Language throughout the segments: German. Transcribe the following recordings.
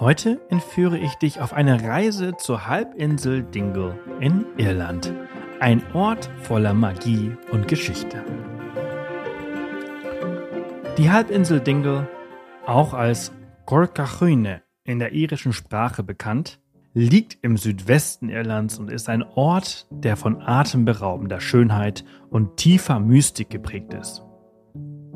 Heute entführe ich dich auf eine Reise zur Halbinsel Dingle in Irland. Ein Ort voller Magie und Geschichte. Die Halbinsel Dingle, auch als Gorcachune in der irischen Sprache bekannt, liegt im Südwesten Irlands und ist ein Ort, der von atemberaubender Schönheit und tiefer Mystik geprägt ist.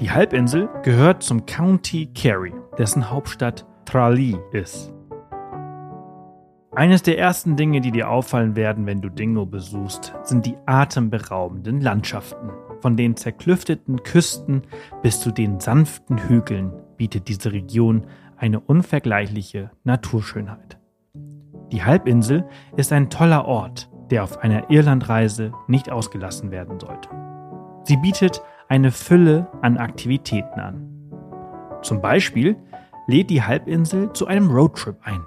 Die Halbinsel gehört zum County Kerry, dessen Hauptstadt Tralee ist. Eines der ersten Dinge, die dir auffallen werden, wenn du Dingle besuchst, sind die atemberaubenden Landschaften. Von den zerklüfteten Küsten bis zu den sanften Hügeln bietet diese Region eine unvergleichliche Naturschönheit. Die Halbinsel ist ein toller Ort, der auf einer Irlandreise nicht ausgelassen werden sollte. Sie bietet eine Fülle an Aktivitäten an. Zum Beispiel lädt die Halbinsel zu einem Roadtrip ein.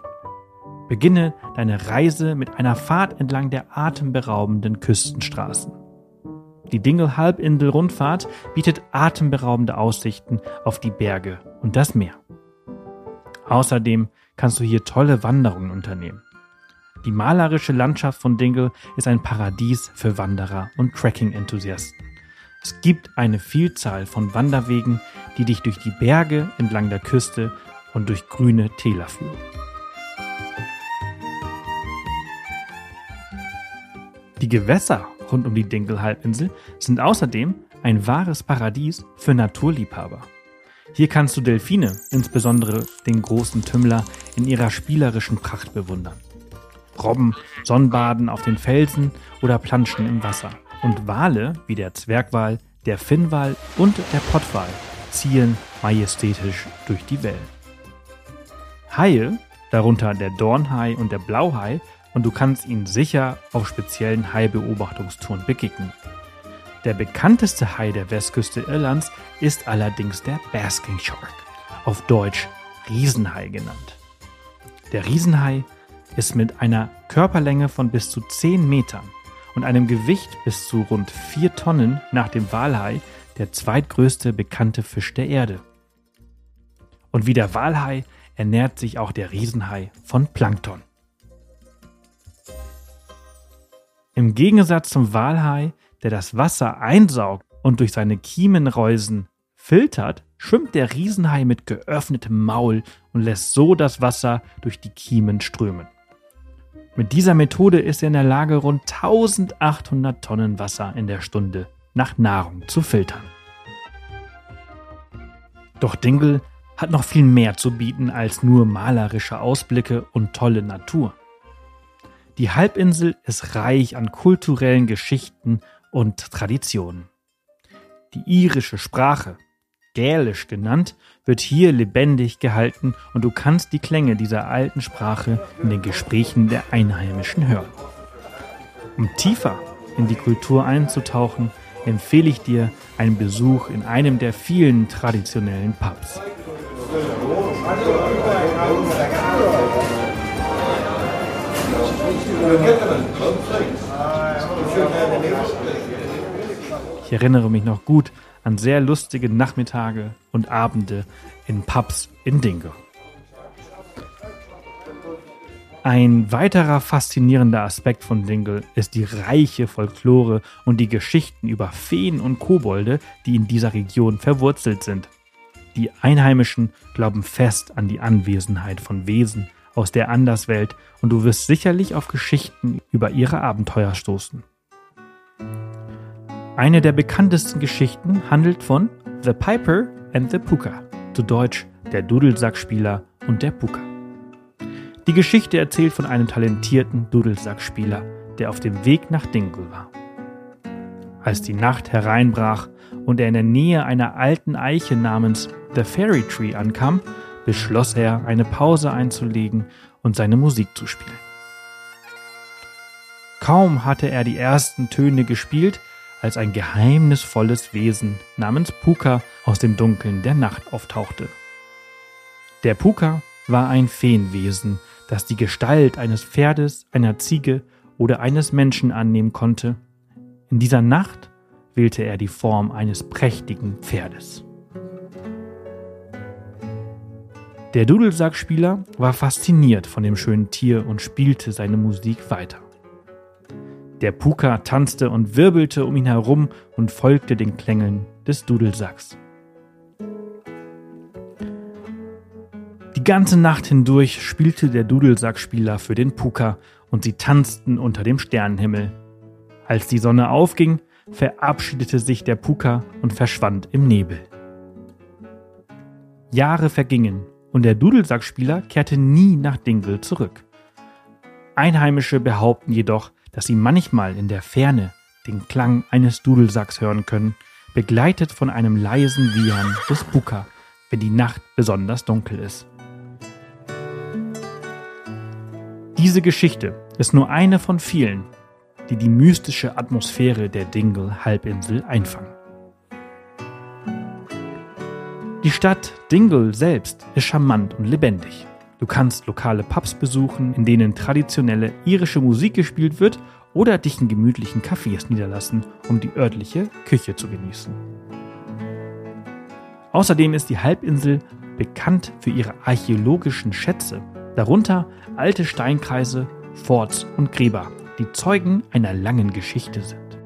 Beginne deine Reise mit einer Fahrt entlang der atemberaubenden Küstenstraßen. Die Dingle-Halbinsel-Rundfahrt bietet atemberaubende Aussichten auf die Berge und das Meer. Außerdem kannst du hier tolle Wanderungen unternehmen. Die malerische Landschaft von Dingle ist ein Paradies für Wanderer und Trekking-Enthusiasten. Es gibt eine Vielzahl von Wanderwegen, die dich durch die Berge entlang der Küste und durch grüne Täler führen. Die Gewässer rund um die Dingle-Halbinsel sind außerdem ein wahres Paradies für Naturliebhaber. Hier kannst du Delfine, insbesondere den großen Tümmler, in ihrer spielerischen Pracht bewundern. Robben sonnenbaden auf den Felsen oder planschen im Wasser. Und Wale wie der Zwergwal, der Finnwal und der Pottwal ziehen majestätisch durch die Wellen. Haie, darunter der Dornhai und der Blauhai, und du kannst ihnen sicher auf speziellen Hai-Beobachtungstouren begegnen. Der bekannteste Hai der Westküste Irlands ist allerdings der Basking Shark, auf Deutsch Riesenhai genannt. Der Riesenhai ist mit einer Körperlänge von bis zu 10 Metern und einem Gewicht bis zu rund 4 Tonnen nach dem Walhai der zweitgrößte bekannte Fisch der Erde. Und wie der Walhai ernährt sich auch der Riesenhai von Plankton. Im Gegensatz zum Walhai, der das Wasser einsaugt und durch seine Kiemenreusen filtert, schwimmt der Riesenhai mit geöffnetem Maul und lässt so das Wasser durch die Kiemen strömen. Mit dieser Methode ist er in der Lage, rund 1800 Tonnen Wasser in der Stunde nach Nahrung zu filtern. Doch Dingle hat noch viel mehr zu bieten als nur malerische Ausblicke und tolle Natur. Die Halbinsel ist reich an kulturellen Geschichten und Traditionen. Die irische Sprache, Gälisch genannt, wird hier lebendig gehalten und du kannst die Klänge dieser alten Sprache in den Gesprächen der Einheimischen hören. Um tiefer in die Kultur einzutauchen, empfehle ich dir einen Besuch in einem der vielen traditionellen Pubs. Ich erinnere mich noch gut an sehr lustige Nachmittage und Abende in Pubs in Dingle. Ein weiterer faszinierender Aspekt von Dingle ist die reiche Folklore und die Geschichten über Feen und Kobolde, die in dieser Region verwurzelt sind. Die Einheimischen glauben fest an die Anwesenheit von Wesen aus der Anderswelt und du wirst sicherlich auf Geschichten über ihre Abenteuer stoßen. Eine der bekanntesten Geschichten handelt von The Piper and the Puka, zu Deutsch der Dudelsackspieler und der Puka. Die Geschichte erzählt von einem talentierten Dudelsackspieler, der auf dem Weg nach Dingle war. Als die Nacht hereinbrach und er in der Nähe einer alten Eiche namens The Fairy Tree ankam, beschloss er, eine Pause einzulegen und seine Musik zu spielen. Kaum hatte er die ersten Töne gespielt, als ein geheimnisvolles Wesen namens Puka aus dem Dunkeln der Nacht auftauchte. Der Puka war ein Feenwesen, das die Gestalt eines Pferdes, einer Ziege oder eines Menschen annehmen konnte. In dieser Nacht wählte er die Form eines prächtigen Pferdes. Der Dudelsackspieler war fasziniert von dem schönen Tier und spielte seine Musik weiter. Der Puka tanzte und wirbelte um ihn herum und folgte den Klängeln des Dudelsacks. ganze Nacht hindurch spielte der Dudelsackspieler für den Puka und sie tanzten unter dem Sternenhimmel. Als die Sonne aufging, verabschiedete sich der Puka und verschwand im Nebel. Jahre vergingen und der Dudelsackspieler kehrte nie nach Dingle zurück. Einheimische behaupten jedoch, dass sie manchmal in der Ferne den Klang eines Dudelsacks hören können, begleitet von einem leisen Wiehern des Puka, wenn die Nacht besonders dunkel ist. Diese Geschichte ist nur eine von vielen, die die mystische Atmosphäre der Dingle-Halbinsel einfangen. Die Stadt Dingle selbst ist charmant und lebendig. Du kannst lokale Pubs besuchen, in denen traditionelle irische Musik gespielt wird oder dich in gemütlichen Cafés niederlassen, um die örtliche Küche zu genießen. Außerdem ist die Halbinsel bekannt für ihre archäologischen Schätze darunter alte Steinkreise, Forts und Gräber, die Zeugen einer langen Geschichte sind.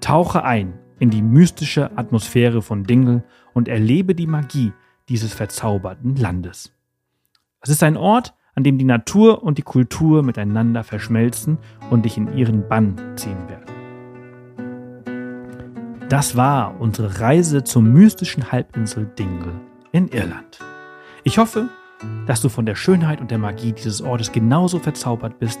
Tauche ein in die mystische Atmosphäre von Dingle und erlebe die Magie dieses verzauberten Landes. Es ist ein Ort, an dem die Natur und die Kultur miteinander verschmelzen und dich in ihren Bann ziehen werden. Das war unsere Reise zur mystischen Halbinsel Dingle in Irland. Ich hoffe, dass du von der Schönheit und der Magie dieses Ortes genauso verzaubert bist,